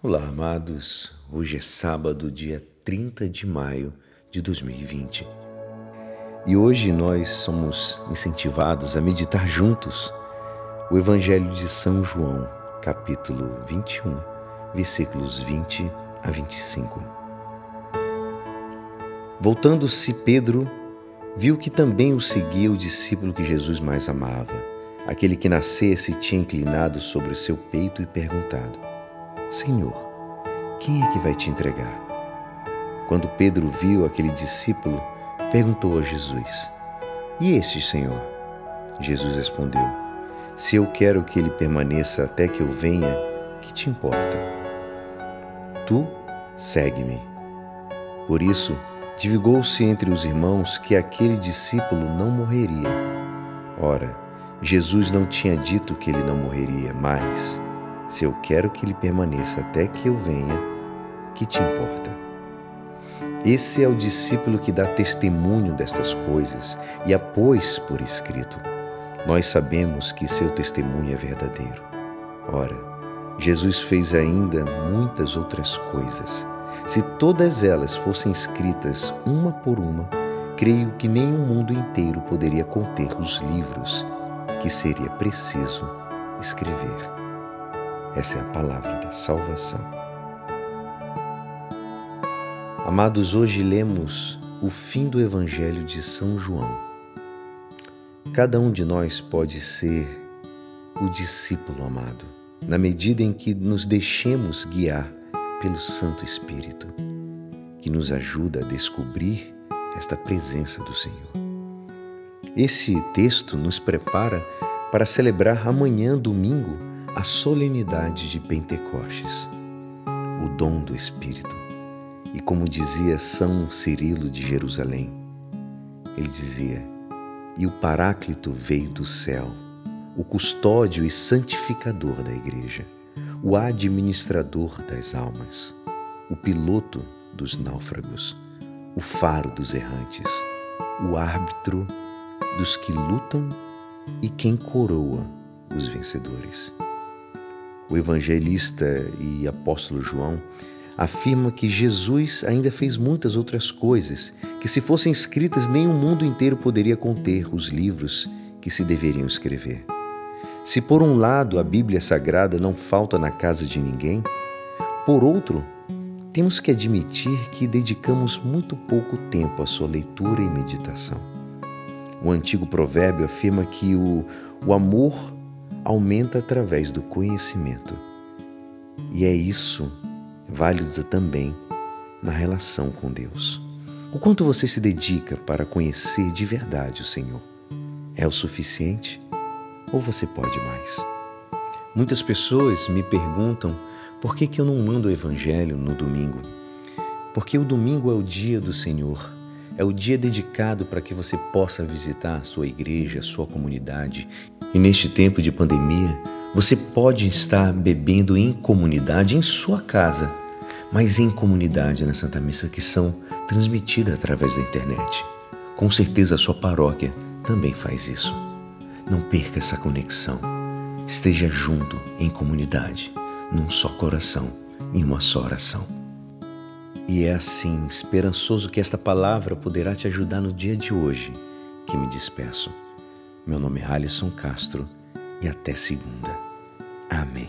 Olá, amados. Hoje é sábado, dia 30 de maio de 2020. E hoje nós somos incentivados a meditar juntos o Evangelho de São João, capítulo 21, versículos 20 a 25. Voltando-se Pedro, viu que também o seguia o discípulo que Jesus mais amava, aquele que nascesse tinha inclinado sobre o seu peito e perguntado: Senhor, quem é que vai te entregar? Quando Pedro viu aquele discípulo, perguntou a Jesus: E este, Senhor? Jesus respondeu: Se eu quero que ele permaneça até que eu venha, que te importa? Tu segue-me. Por isso, divulgou-se entre os irmãos que aquele discípulo não morreria. Ora, Jesus não tinha dito que ele não morreria, mas se eu quero que ele permaneça até que eu venha, que te importa? Esse é o discípulo que dá testemunho destas coisas e a pôs por escrito. Nós sabemos que seu testemunho é verdadeiro. Ora, Jesus fez ainda muitas outras coisas. Se todas elas fossem escritas uma por uma, creio que nem o mundo inteiro poderia conter os livros que seria preciso escrever. Essa é a palavra da salvação. Amados, hoje lemos o fim do Evangelho de São João. Cada um de nós pode ser o discípulo amado, na medida em que nos deixemos guiar pelo Santo Espírito, que nos ajuda a descobrir esta presença do Senhor. Esse texto nos prepara para celebrar amanhã, domingo, a solenidade de Pentecostes, o dom do Espírito. E como dizia São Cirilo de Jerusalém, ele dizia: E o Paráclito veio do céu, o custódio e santificador da Igreja, o administrador das almas, o piloto dos náufragos, o faro dos errantes, o árbitro dos que lutam e quem coroa os vencedores. O evangelista e apóstolo João afirma que Jesus ainda fez muitas outras coisas que, se fossem escritas, nem o mundo inteiro poderia conter os livros que se deveriam escrever. Se, por um lado, a Bíblia Sagrada não falta na casa de ninguém, por outro, temos que admitir que dedicamos muito pouco tempo à sua leitura e meditação. O antigo provérbio afirma que o, o amor aumenta através do conhecimento. E é isso válido também na relação com Deus. O quanto você se dedica para conhecer de verdade o Senhor? É o suficiente ou você pode mais? Muitas pessoas me perguntam por que, que eu não mando o Evangelho no domingo. Porque o domingo é o dia do Senhor é o dia dedicado para que você possa visitar a sua igreja, a sua comunidade. E neste tempo de pandemia, você pode estar bebendo em comunidade em sua casa, mas em comunidade na Santa Missa que são transmitidas através da internet. Com certeza a sua paróquia também faz isso. Não perca essa conexão. Esteja junto em comunidade, num só coração, em uma só oração. E é assim, esperançoso que esta palavra poderá te ajudar no dia de hoje, que me despeço. Meu nome é Alisson Castro e até segunda. Amém.